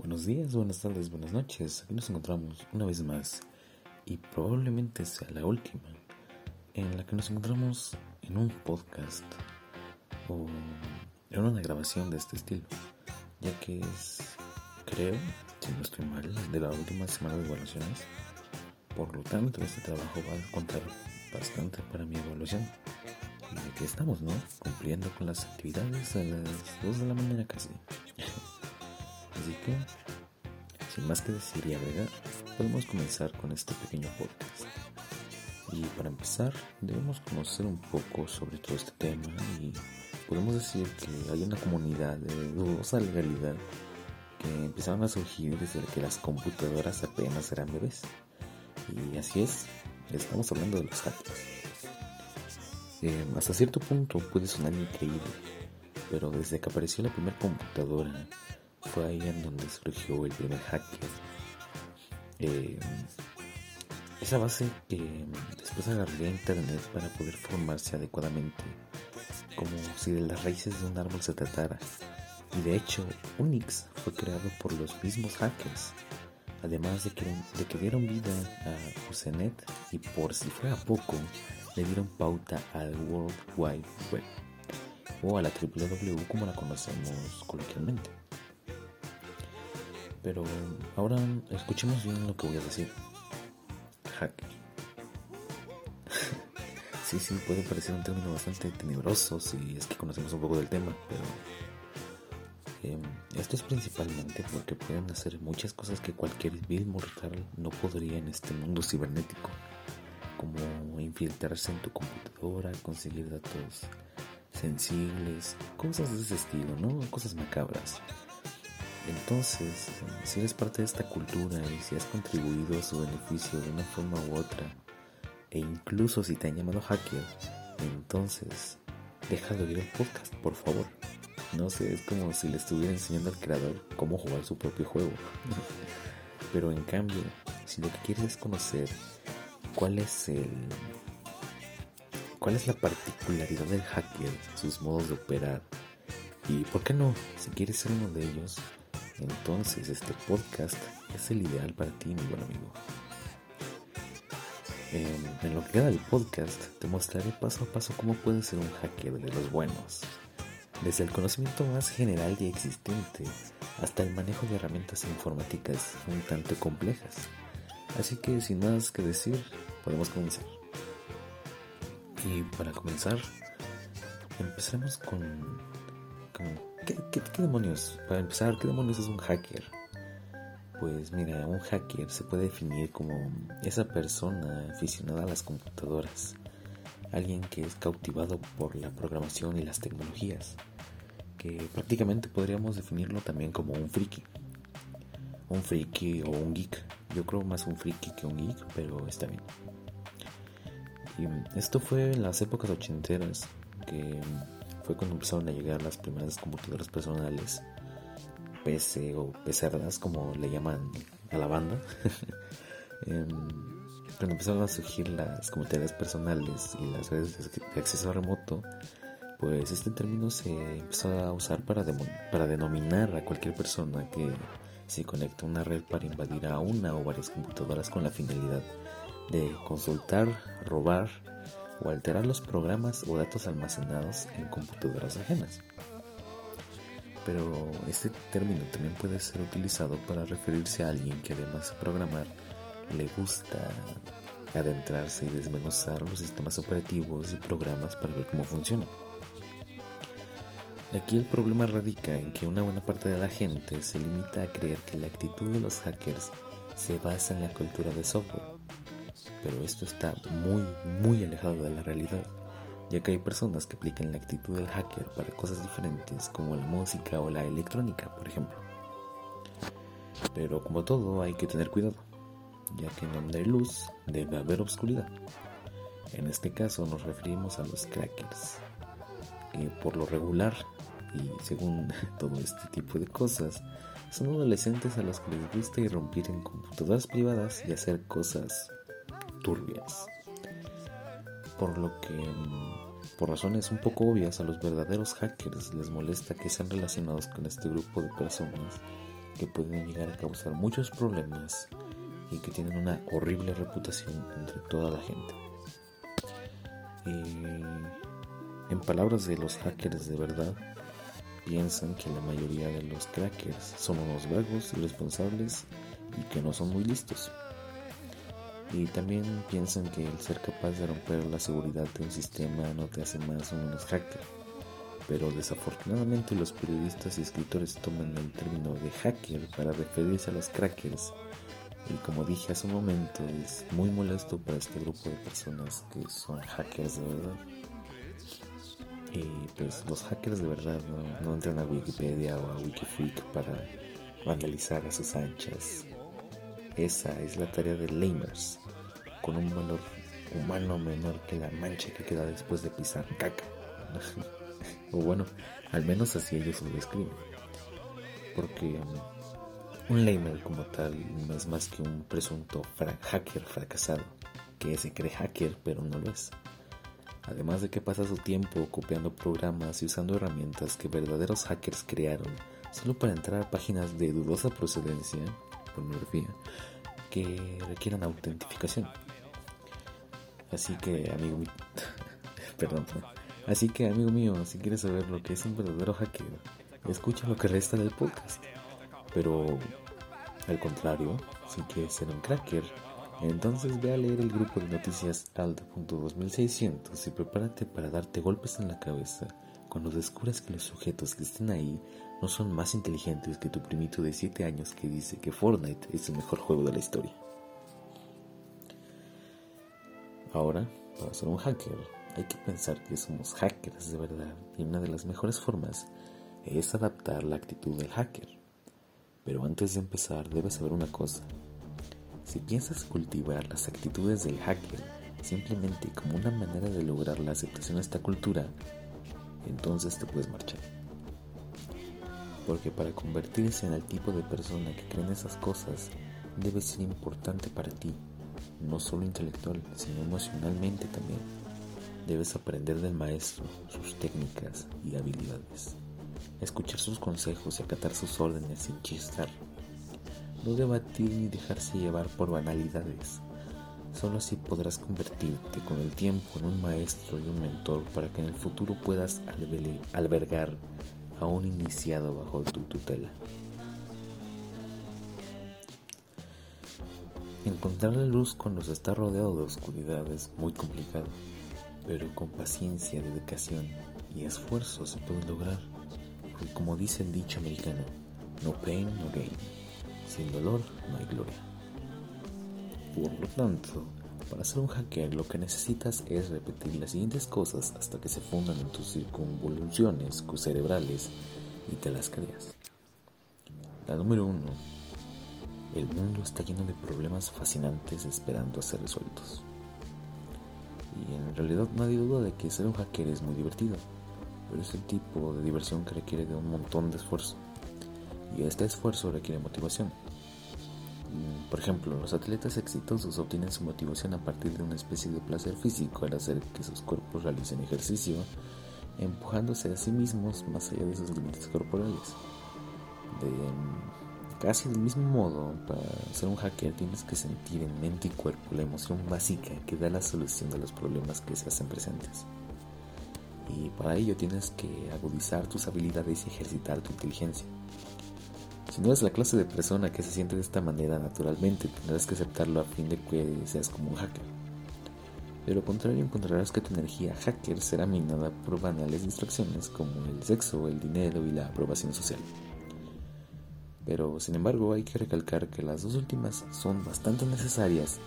Buenos días, buenas tardes, buenas noches. Aquí nos encontramos una vez más y probablemente sea la última en la que nos encontramos en un podcast o en una grabación de este estilo, ya que es, creo, si no estoy mal, de la última semana de evaluaciones. Por lo tanto, este trabajo va a contar bastante para mi evaluación. Y aquí estamos, ¿no? Cumpliendo con las actividades a las 2 de la mañana casi. Así que, sin más que decir y agregar, podemos comenzar con este pequeño podcast. Y para empezar, debemos conocer un poco sobre todo este tema y podemos decir que hay una comunidad de dudosa legalidad que empezaron a surgir desde que las computadoras apenas eran bebés. Y así es, estamos hablando de los hackers. Eh, hasta cierto punto puede sonar increíble, pero desde que apareció la primera computadora fue ahí en donde surgió el primer hacker. Eh, esa base después agarré a internet para poder formarse adecuadamente, como si de las raíces de un árbol se tratara. Y de hecho, Unix fue creado por los mismos hackers, además de que, de que dieron vida a Usenet y por si fuera poco, le dieron pauta al World Wide Web o a la WWW como la conocemos coloquialmente. Pero ahora escuchemos bien lo que voy a decir. Hacker. sí, sí, puede parecer un término bastante tenebroso si es que conocemos un poco del tema, pero eh, esto es principalmente porque pueden hacer muchas cosas que cualquier vil mortal no podría en este mundo cibernético, como infiltrarse en tu computadora, conseguir datos sensibles, cosas de ese estilo, ¿no? Cosas macabras. Entonces, si eres parte de esta cultura y si has contribuido a su beneficio de una forma u otra, e incluso si te han llamado hacker, entonces deja de oír el podcast, por favor. No sé, es como si le estuviera enseñando al creador cómo jugar su propio juego. Pero en cambio, si lo que quieres es conocer cuál es el cuál es la particularidad del hacker, sus modos de operar y por qué no, si quieres ser uno de ellos, entonces este podcast es el ideal para ti, mi buen amigo. En, lo que queda del podcast, te mostraré paso a paso cómo puedes ser un hacker de los buenos. Desde el conocimiento más general y existente hasta el manejo de herramientas informáticas un tanto complejas. Así que sin más que decir, podemos comenzar. Y para comenzar, empezaremos con, con ¿Qué, demonios? Para empezar, ¿qué demonios es un hacker? Pues mira, un hacker se puede definir como esa persona aficionada a las computadoras, alguien que es cautivado por la programación y las tecnologías, que prácticamente podríamos definirlo también como un friki. Un friki o un geek. Yo creo más un friki que un geek, pero está bien. Y esto fue en las épocas ochenteras, que fue cuando empezaron a llegar las primeras computadoras personales, PC o pecerdas, como le llaman a la banda. Em, cuando empezaron a surgir las computadoras personales y las redes de acceso remoto, pues este término se empezó a usar para, para denominar a cualquier persona que se conecta a una red para invadir a una o varias computadoras con la finalidad de consultar, robar o alterar los programas o datos almacenados en computadoras ajenas. Pero este término también puede ser utilizado para referirse a alguien que además de programar le gusta adentrarse y desmenuzar los sistemas operativos y programas para ver cómo funcionan. Aquí el problema radica en que una buena parte de la gente se limita a creer que la actitud de los hackers se basa en la cultura de software pero esto está muy, muy alejado de la realidad, ya que hay personas que aplican la actitud del hacker para cosas diferentes como la música o la electrónica, por ejemplo. Pero como todo hay que tener cuidado, ya que en donde hay luz debe haber oscuridad. En este caso nos referimos a los crackers, que por lo regular y según todo este tipo de cosas, son adolescentes a los que les gusta irrumpir en computadoras privadas y hacer cosas turbias. Por lo que, mm, por razones un poco obvias, a los verdaderos hackers les molesta que sean relacionados con este grupo de personas que pueden llegar a causar muchos problemas y que tienen una horrible reputación entre toda la gente. en palabras de los hackers de verdad, piensan que la mayoría de los crackers son unos vagos, irresponsables y que no son muy listos. Y también piensan que el ser capaz de romper la seguridad de un sistema no te hace más o menos hacker. Pero desafortunadamente los periodistas y escritores toman el término de hacker para referirse a los crackers. Y como dije hace un momento, es muy molesto para este grupo de personas que son hackers de verdad. Y pues los hackers de verdad no, entran a Wikipedia o a Wikifreak para vandalizar a sus anchas esa es la tarea de lamers, con un valor humano menor que la mancha que queda después de pisar caca. o bueno, al menos así ellos lo describen. Porque um, un lamer como tal no es más que un presunto hacker fracasado, que se cree hacker pero no lo es. Además de que pasa su tiempo copiando programas y usando herramientas que verdaderos hackers crearon solo para entrar a páginas de dudosa procedencia, pornografía, que requieran autentificación. Así que, amigo mío, perdón, así que, amigo mío, si quieres saber lo que es un verdadero hacker, escucha lo que resta del podcast. Pero, al contrario, si quieres ser un cracker, entonces ve a leer el grupo de noticias Aldo.2600 y prepárate para darte golpes en la cabeza cuando descubras que los sujetos que estén ahí no son más inteligentes que tu primito de 7 años que dice que Fortnite es el mejor juego de la historia. Ahora, para ser un hacker, hay que pensar que somos hackers de verdad y una de las mejores formas es adaptar la actitud del hacker. Pero antes de empezar debes saber una cosa. Si piensas cultivar las actitudes del hacker simplemente como una manera de lograr la aceptación de esta cultura, entonces te puedes marchar porque para convertirse en el tipo de persona que cree en esas cosas debe ser importante para ti, no solo intelectual, sino emocionalmente también. Debes aprender del maestro, sus técnicas y habilidades, escuchar sus consejos y acatar sus órdenes sin chistar. No debatir ni dejarse llevar por banalidades. Solo así podrás convertirte con el tiempo en un maestro y un mentor para que en el futuro puedas albergar aún iniciado bajo tu tutela. Encontrar la luz cuando se está rodeado de oscuridad es muy complicado, pero con paciencia, dedicación y esfuerzo se puede lograr, porque como dice el dicho americano, no pain, no gain, sin dolor no hay gloria. Por lo tanto, para ser un hacker lo que necesitas es repetir las siguientes cosas hasta que se fundan en tus circunvoluciones cerebrales y te las creas. La número uno. El mundo está lleno de problemas fascinantes esperando a ser resueltos. Y en realidad nadie duda de que ser un hacker es muy divertido, pero es el tipo de diversión que requiere de un montón de esfuerzo. Y este esfuerzo requiere motivación. Por ejemplo, los atletas exitosos obtienen su motivación a partir de una especie de placer físico al hacer que sus cuerpos realicen ejercicio, empujándose a sí mismos más allá de sus límites corporales. De casi del mismo modo, para ser un hacker tienes que sentir en mente y cuerpo la emoción básica que da la solución de los problemas que se hacen presentes. Y para ello tienes que agudizar tus habilidades y ejercitar tu inteligencia. Si no eres la clase de persona que se siente de esta manera naturalmente, tendrás que aceptarlo a fin de que seas como un hacker. De lo contrario, encontrarás que tu energía hacker será minada por banales distracciones como el sexo, el dinero y la aprobación social. Pero, sin embargo, hay que recalcar que las dos últimas son bastante necesarias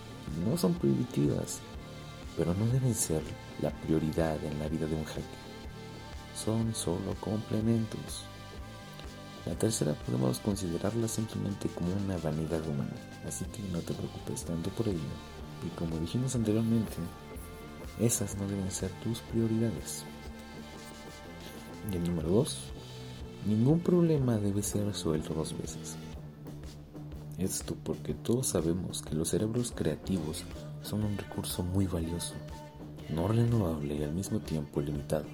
no son prohibitivas, pero no deben ser la prioridad en la vida de un hacker. Son solo complementos. La tercera podemos considerarla simplemente como una vanidad humana, así que no te preocupes tanto por ello. Y como dijimos anteriormente, esas no deben ser tus prioridades. Y el número 2, ningún problema debe ser resuelto dos veces. Esto porque todos sabemos que los cerebros creativos son un recurso muy valioso, no renovable y al mismo tiempo limitado.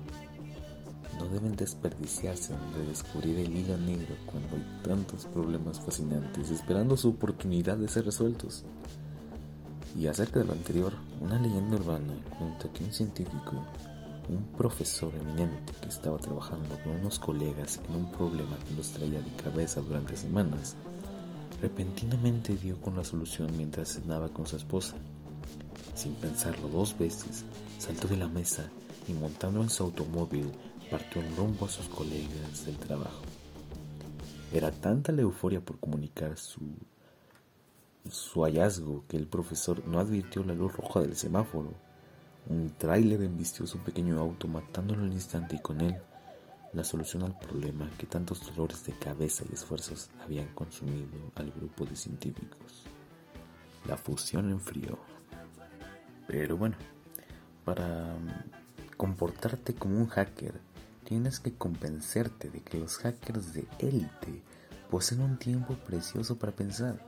No deben desperdiciarse en redescubrir el hilo negro cuando hay tantos problemas fascinantes esperando su oportunidad de ser resueltos. Y acerca de lo anterior, una leyenda urbana cuenta que un científico, un profesor eminente que estaba trabajando con unos colegas en un problema que los traía de cabeza durante semanas, repentinamente dio con la solución mientras cenaba con su esposa. Sin pensarlo dos veces, saltó de la mesa y montando en su automóvil partió en rumbo a sus colegas del trabajo. Era tanta la euforia por comunicar su, su hallazgo que el profesor no advirtió la luz roja del semáforo. Un tráiler embistió su pequeño auto matándolo al instante y con él la solución al problema que tantos dolores de cabeza y esfuerzos habían consumido al grupo de científicos. La fusión enfrió. Pero bueno, para comportarte como un hacker, tienes que convencerte de que los hackers de élite poseen un tiempo precioso para pensar.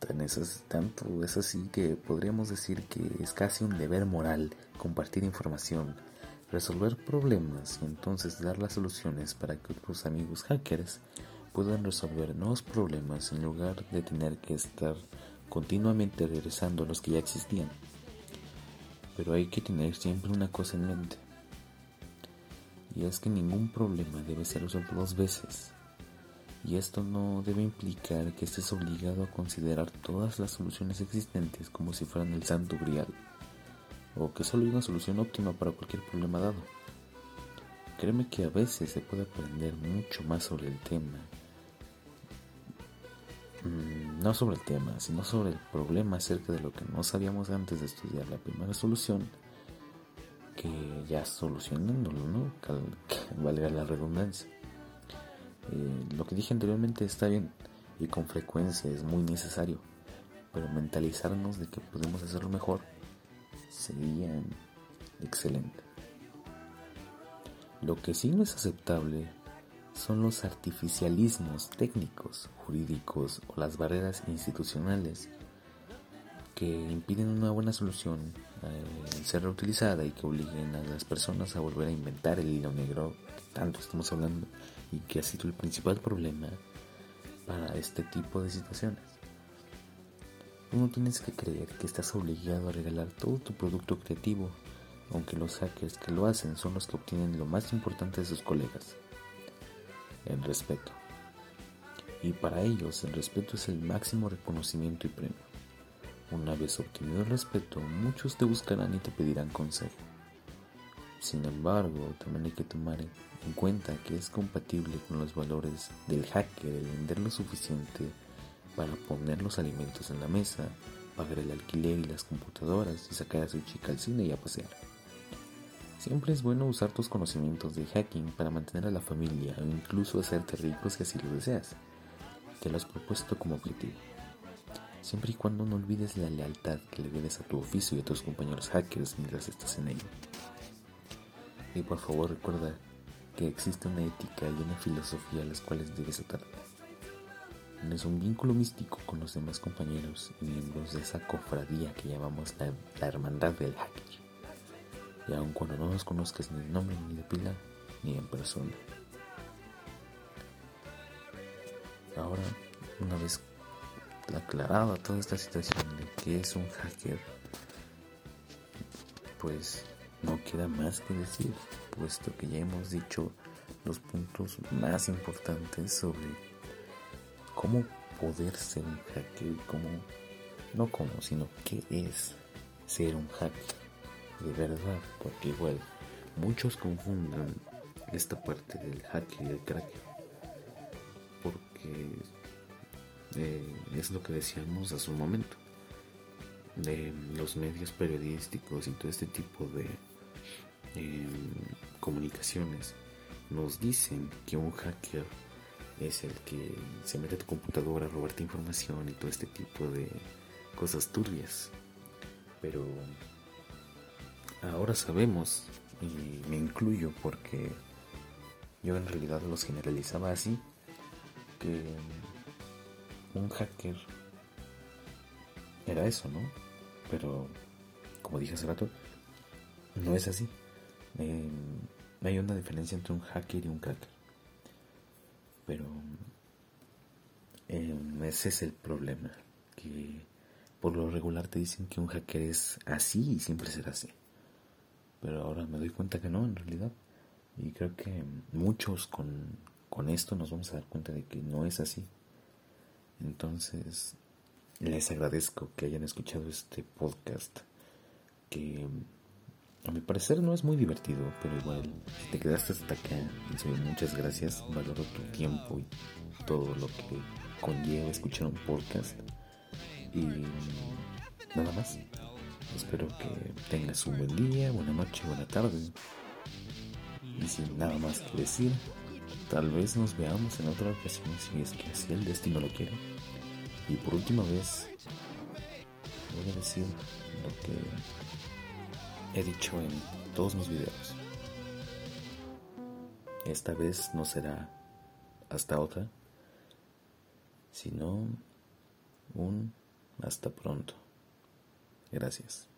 Tan es, tanto es así que podríamos decir que es casi un deber moral compartir información, resolver problemas y entonces dar las soluciones para que otros amigos hackers puedan resolver nuevos problemas en lugar de tener que estar continuamente regresando a los que ya existían. Pero hay que tener siempre una cosa en mente. Y es que ningún problema debe ser resuelto dos veces. Y esto no debe implicar que estés obligado a considerar todas las soluciones existentes como si fueran el santo grial. O que solo hay una solución óptima para cualquier problema dado. Créeme que a veces se puede aprender mucho más sobre el tema Mm, no sobre el tema, sino sobre el problema acerca de lo que no sabíamos antes de estudiar la primera solución, que ya solucionándolo, ¿no? Valga la redundancia. Eh, lo que dije anteriormente está bien y con frecuencia es muy necesario, pero mentalizarnos de que podemos hacerlo mejor sería excelente. Lo que sí no es aceptable son los artificialismos técnicos, jurídicos o las barreras institucionales que impiden una buena solución eh, ser reutilizada y que obliguen a las personas a volver a inventar el hilo negro que tanto estamos hablando y que ha sido el principal problema para este tipo de situaciones. Uno tienes que creer que estás obligado a regalar todo tu producto creativo, aunque los hackers que lo hacen son los que obtienen lo más importante de sus colegas, el respeto. Y para ellos el respeto es el máximo reconocimiento y premio. Una vez obtenido el respeto, muchos te buscarán y te pedirán consejo. Sin embargo, también hay que tomar en cuenta que es compatible con los valores del hacker el vender lo suficiente para poner los alimentos en la mesa, pagar el alquiler y las computadoras y sacar a su chica al cine y a pasear. Siempre es bueno usar tus conocimientos de hacking para mantener a la familia o incluso hacerte rico si así lo deseas. Te lo has propuesto como objetivo. Siempre y cuando no olvides la lealtad que le debes a tu oficio y a tus compañeros hackers mientras estás en ello. Y por favor recuerda que existe una ética y una filosofía a las cuales debes atarte. Tienes un vínculo místico con los demás compañeros y miembros de esa cofradía que llamamos la, la hermandad del hacker y aun cuando no los conozcas ni de nombre ni de pila ni en persona. Ahora, una vez aclarada toda esta situación de que es un hacker, pues no queda más que decir, puesto que ya hemos dicho los puntos más importantes sobre cómo poder ser un hacker, cómo, no cómo, sino qué es ser un hacker. De verdad, porque igual muchos confunden esta parte del hacker y el crack, porque eh, es lo que decíamos hace un momento, de los medios periodísticos y todo este tipo de em, comunicaciones nos dicen que un hacker es el que se mete a tu computadora a robarte información y todo este tipo de cosas turbias. Pero ahora sabemos, y me incluyo porque yo en realidad los generalizaba así, que un hacker era eso, ¿no? Pero, como dije hace rato, no es así. Em, hay una diferencia entre un hacker y un cracker. Pero em, ese es el problema, que por lo regular te dicen que un hacker es así y siempre será así. Pero ahora me doy cuenta que no, en realidad. Y creo que muchos con, con esto nos vamos a dar cuenta de que no es así. Entonces, les agradezco que hayan escuchado este podcast que a mi parecer no es muy divertido, pero igual, si te quedaste hasta acá, muchas gracias, valoro tu tiempo y todo lo que conlleva escuchar un podcast. Y nada más. Espero que tengas un buen día, buena noche, buena tarde. Y sin nada más que decir, tal vez nos veamos en otra ocasión si es que así el destino lo quiere. Y por última vez, voy a decir lo que he dicho en todos mis videos. Esta vez no será hasta otra, sino un hasta pronto. Gracias.